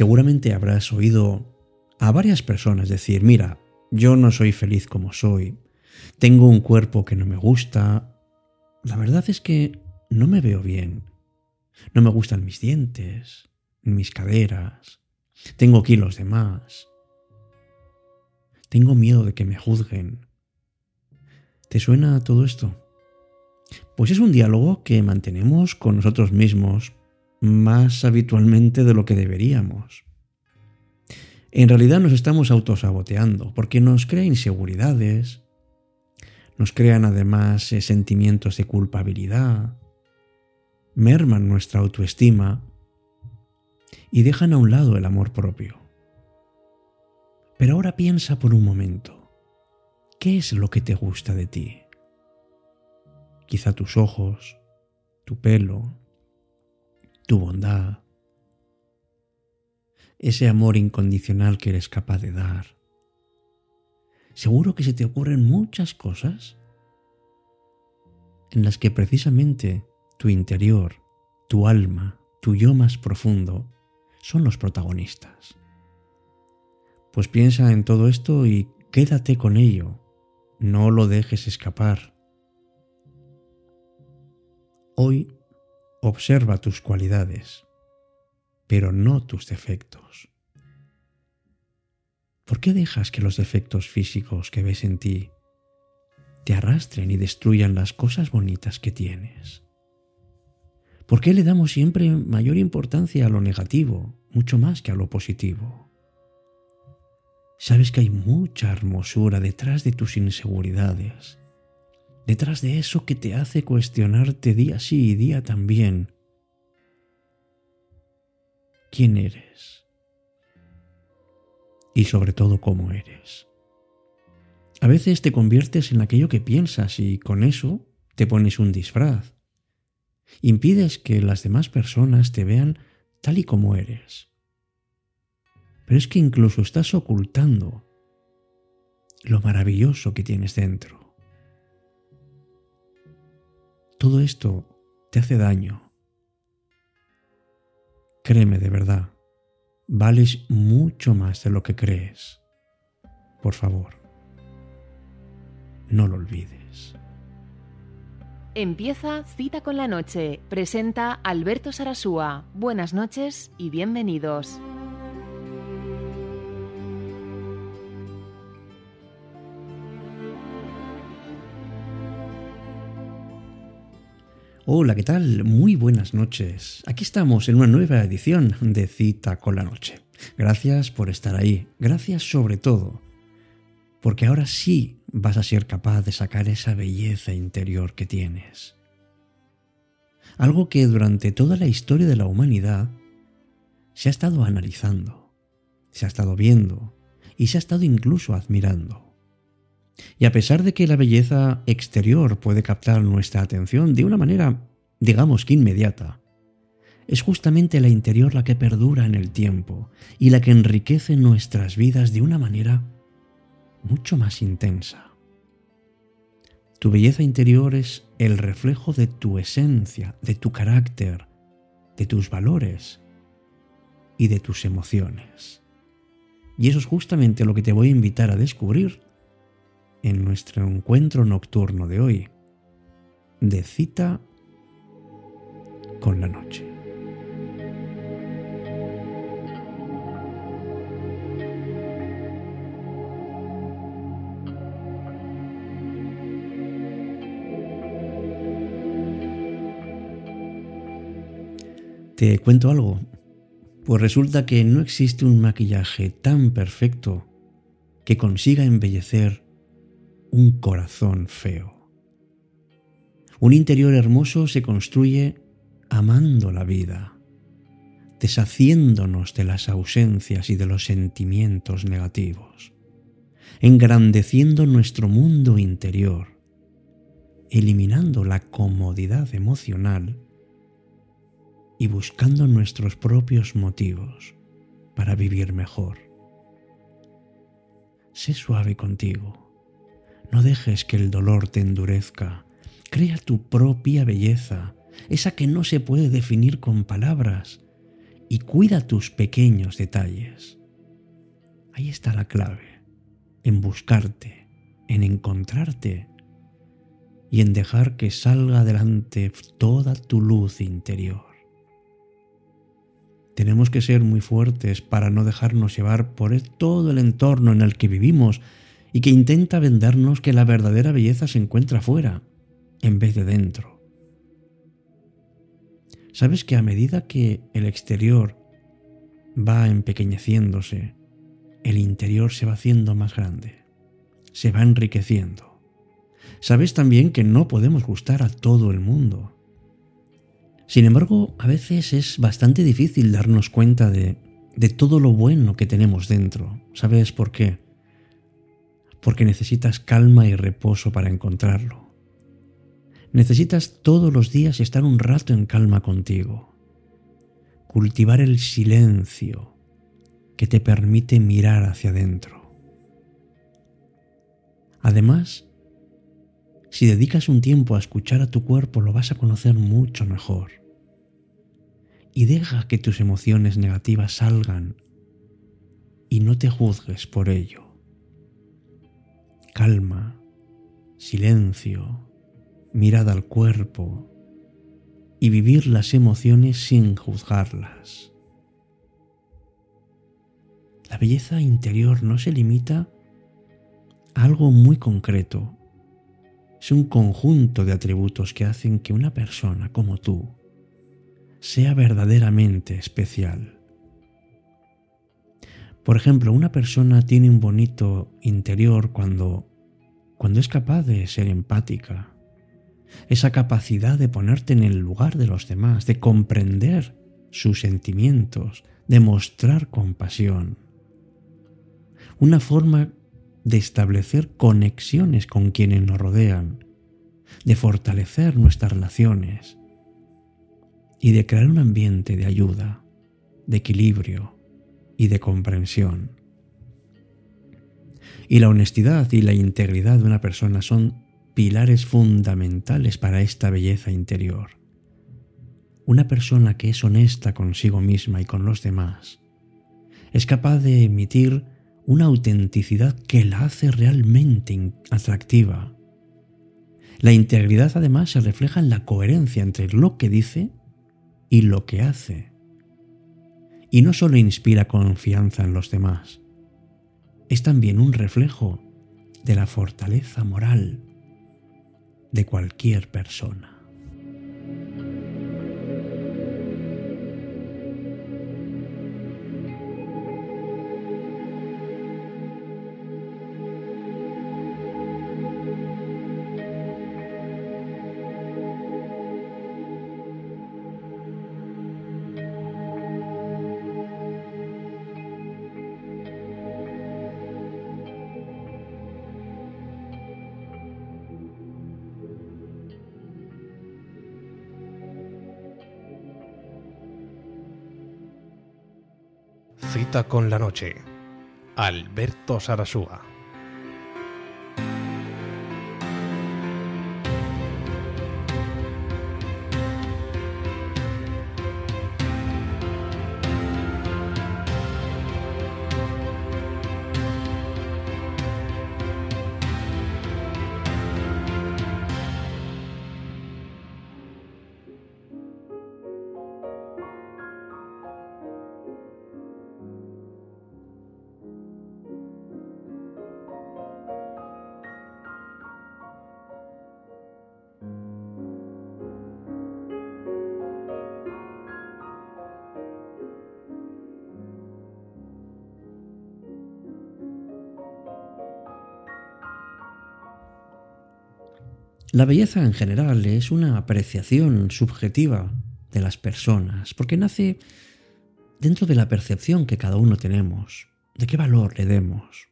Seguramente habrás oído a varias personas decir, mira, yo no soy feliz como soy, tengo un cuerpo que no me gusta, la verdad es que no me veo bien, no me gustan mis dientes, mis caderas, tengo kilos de más, tengo miedo de que me juzguen. ¿Te suena todo esto? Pues es un diálogo que mantenemos con nosotros mismos más habitualmente de lo que deberíamos. En realidad nos estamos autosaboteando porque nos crea inseguridades, nos crean además eh, sentimientos de culpabilidad, merman nuestra autoestima y dejan a un lado el amor propio. Pero ahora piensa por un momento, ¿qué es lo que te gusta de ti? Quizá tus ojos, tu pelo, tu bondad, ese amor incondicional que eres capaz de dar. Seguro que se te ocurren muchas cosas en las que precisamente tu interior, tu alma, tu yo más profundo son los protagonistas. Pues piensa en todo esto y quédate con ello. No lo dejes escapar. Hoy observa tus cualidades, pero no tus defectos. ¿Por qué dejas que los defectos físicos que ves en ti te arrastren y destruyan las cosas bonitas que tienes? ¿Por qué le damos siempre mayor importancia a lo negativo, mucho más que a lo positivo? Sabes que hay mucha hermosura detrás de tus inseguridades, detrás de eso que te hace cuestionarte día sí y día también. ¿Quién eres? Y sobre todo cómo eres. A veces te conviertes en aquello que piensas y con eso te pones un disfraz. Impides que las demás personas te vean tal y como eres pero es que incluso estás ocultando lo maravilloso que tienes dentro. Todo esto te hace daño. Créeme de verdad, vales mucho más de lo que crees. Por favor, no lo olvides. Empieza Cita con la Noche. Presenta Alberto Sarasúa. Buenas noches y bienvenidos. Hola, ¿qué tal? Muy buenas noches. Aquí estamos en una nueva edición de Cita con la Noche. Gracias por estar ahí. Gracias sobre todo porque ahora sí vas a ser capaz de sacar esa belleza interior que tienes. Algo que durante toda la historia de la humanidad se ha estado analizando, se ha estado viendo y se ha estado incluso admirando. Y a pesar de que la belleza exterior puede captar nuestra atención de una manera, digamos que inmediata, es justamente la interior la que perdura en el tiempo y la que enriquece nuestras vidas de una manera mucho más intensa. Tu belleza interior es el reflejo de tu esencia, de tu carácter, de tus valores y de tus emociones. Y eso es justamente lo que te voy a invitar a descubrir en nuestro encuentro nocturno de hoy, de cita con la noche. ¿Te cuento algo? Pues resulta que no existe un maquillaje tan perfecto que consiga embellecer un corazón feo. Un interior hermoso se construye amando la vida, deshaciéndonos de las ausencias y de los sentimientos negativos, engrandeciendo nuestro mundo interior, eliminando la comodidad emocional y buscando nuestros propios motivos para vivir mejor. Sé suave contigo no dejes que el dolor te endurezca. Crea tu propia belleza, esa que no se puede definir con palabras, y cuida tus pequeños detalles. Ahí está la clave, en buscarte, en encontrarte y en dejar que salga adelante toda tu luz interior. Tenemos que ser muy fuertes para no dejarnos llevar por todo el entorno en el que vivimos y que intenta vendernos que la verdadera belleza se encuentra fuera, en vez de dentro. ¿Sabes que a medida que el exterior va empequeñeciéndose, el interior se va haciendo más grande, se va enriqueciendo? ¿Sabes también que no podemos gustar a todo el mundo? Sin embargo, a veces es bastante difícil darnos cuenta de, de todo lo bueno que tenemos dentro. ¿Sabes por qué? Porque necesitas calma y reposo para encontrarlo. Necesitas todos los días estar un rato en calma contigo. Cultivar el silencio que te permite mirar hacia adentro. Además, si dedicas un tiempo a escuchar a tu cuerpo, lo vas a conocer mucho mejor y deja que tus emociones negativas salgan y no te juzgues por ello. Calma, silencio, mirada al cuerpo y vivir las emociones sin juzgarlas. La belleza interior no se limita a algo muy concreto. Es un conjunto de atributos que hacen que una persona como tú sea verdaderamente especial. Por ejemplo, una persona tiene un bonito interior cuando, cuando es capaz de ser empática, esa capacidad de ponerte en el lugar de los demás, de comprender sus sentimientos, de mostrar compasión. Una forma de establecer conexiones con quienes nos rodean, de fortalecer nuestras relaciones, y de crear un ambiente de ayuda, de equilibrio y de comprensión. Y la honestidad y la integridad de una persona son pilares fundamentales para esta belleza interior. Una persona que es honesta consigo misma y con los demás es capaz de emitir una autenticidad que la hace realmente atractiva. La integridad además se refleja en la coherencia entre lo que dice y lo que hace. Y no solo inspira confianza en los demás, es también un reflejo de la fortaleza moral de cualquier persona. Cita con la noche. Alberto Sarasúa. La belleza en general es una apreciación subjetiva de las personas, porque nace dentro de la percepción que cada uno tenemos, de qué valor le demos.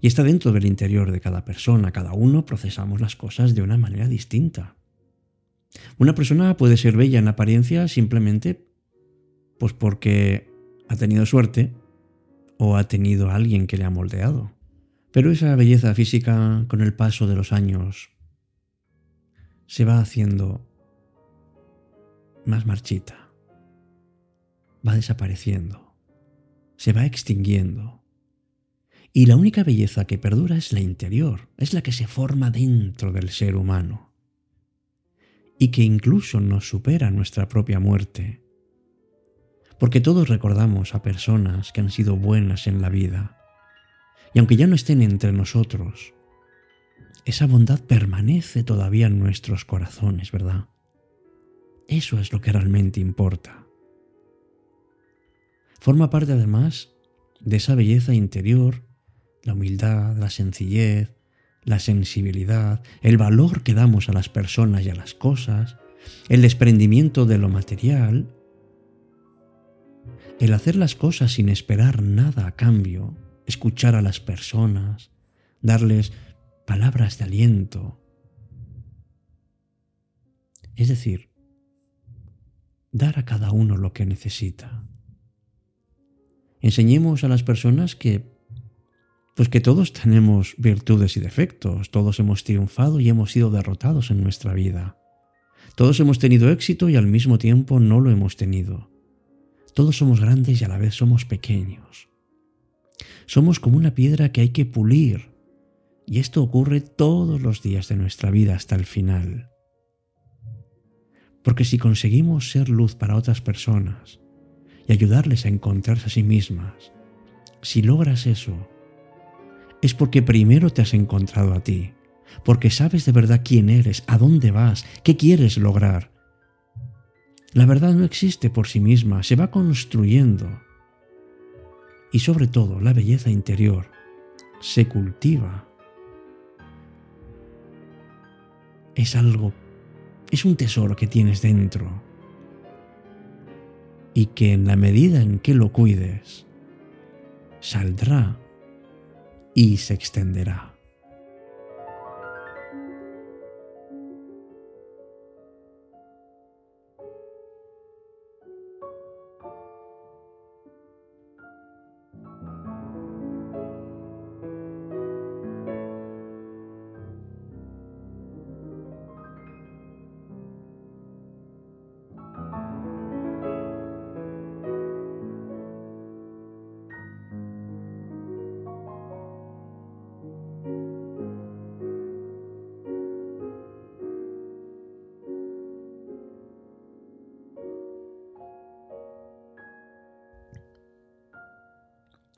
Y está dentro del interior de cada persona, cada uno procesamos las cosas de una manera distinta. Una persona puede ser bella en apariencia simplemente pues porque ha tenido suerte o ha tenido a alguien que le ha moldeado. Pero esa belleza física con el paso de los años se va haciendo más marchita. va desapareciendo, se va extinguiendo. Y la única belleza que perdura es la interior, es la que se forma dentro del ser humano y que incluso nos supera nuestra propia muerte. Porque todos recordamos a personas que han sido buenas en la vida, y aunque ya no estén entre nosotros, esa bondad permanece todavía en nuestros corazones, ¿verdad? Eso es lo que realmente importa. Forma parte además de esa belleza interior, la humildad, la sencillez, la sensibilidad, el valor que damos a las personas y a las cosas, el desprendimiento de lo material, el hacer las cosas sin esperar nada a cambio, escuchar a las personas, darles palabras de aliento. Es decir, dar a cada uno lo que necesita. Enseñemos a las personas que pues que todos tenemos virtudes y defectos, todos hemos triunfado y hemos sido derrotados en nuestra vida. Todos hemos tenido éxito y al mismo tiempo no lo hemos tenido. Todos somos grandes y a la vez somos pequeños. Somos como una piedra que hay que pulir, y esto ocurre todos los días de nuestra vida hasta el final. Porque si conseguimos ser luz para otras personas y ayudarles a encontrarse a sí mismas, si logras eso, es porque primero te has encontrado a ti, porque sabes de verdad quién eres, a dónde vas, qué quieres lograr. La verdad no existe por sí misma, se va construyendo. Y sobre todo, la belleza interior se cultiva. Es algo, es un tesoro que tienes dentro. Y que en la medida en que lo cuides, saldrá y se extenderá.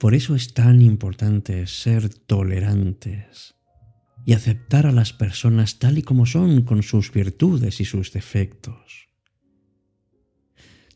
Por eso es tan importante ser tolerantes y aceptar a las personas tal y como son con sus virtudes y sus defectos.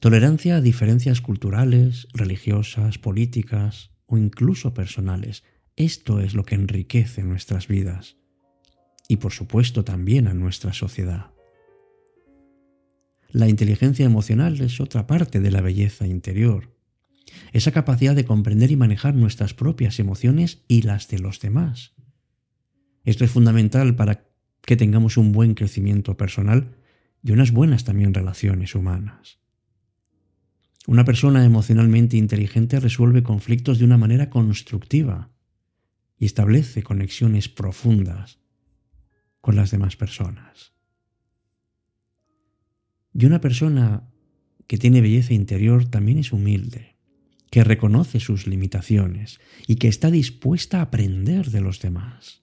Tolerancia a diferencias culturales, religiosas, políticas o incluso personales. Esto es lo que enriquece nuestras vidas y por supuesto también a nuestra sociedad. La inteligencia emocional es otra parte de la belleza interior esa capacidad de comprender y manejar nuestras propias emociones y las de los demás. Esto es fundamental para que tengamos un buen crecimiento personal y unas buenas también relaciones humanas. Una persona emocionalmente inteligente resuelve conflictos de una manera constructiva y establece conexiones profundas con las demás personas. Y una persona que tiene belleza interior también es humilde que reconoce sus limitaciones y que está dispuesta a aprender de los demás.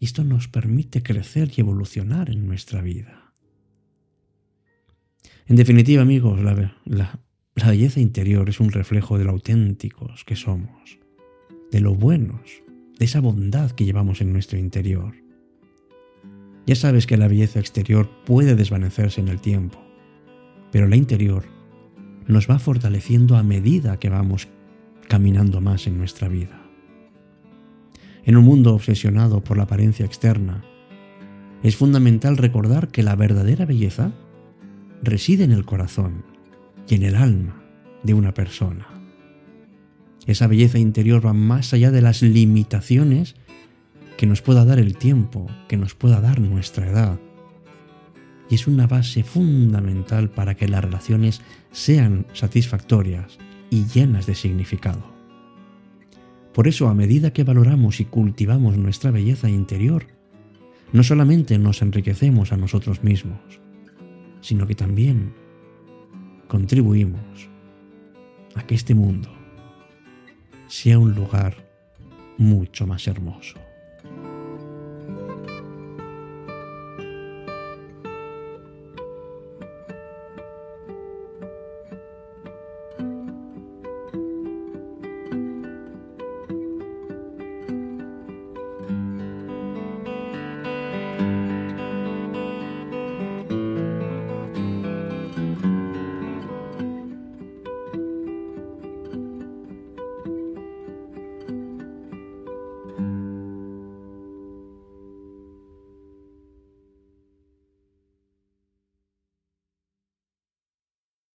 Esto nos permite crecer y evolucionar en nuestra vida. En definitiva, amigos, la, la, belleza interior es un reflejo de lo auténticos que somos, de lo buenos, de esa bondad que llevamos en nuestro interior. Ya sabes que la belleza exterior puede desvanecerse en el tiempo, pero la interior nos va fortaleciendo a medida que vamos caminando más en nuestra vida. En un mundo obsesionado por la apariencia externa, es fundamental recordar que la verdadera belleza reside en el corazón y en el alma de una persona. Esa belleza interior va más allá de las limitaciones que nos pueda dar el tiempo, que nos pueda dar nuestra edad, y es una base fundamental para que las relaciones sean satisfactorias y llenas de significado. Por eso, a medida que valoramos y cultivamos nuestra belleza interior, no solamente nos enriquecemos a nosotros mismos, sino que también contribuimos a que este mundo sea un lugar mucho más hermoso.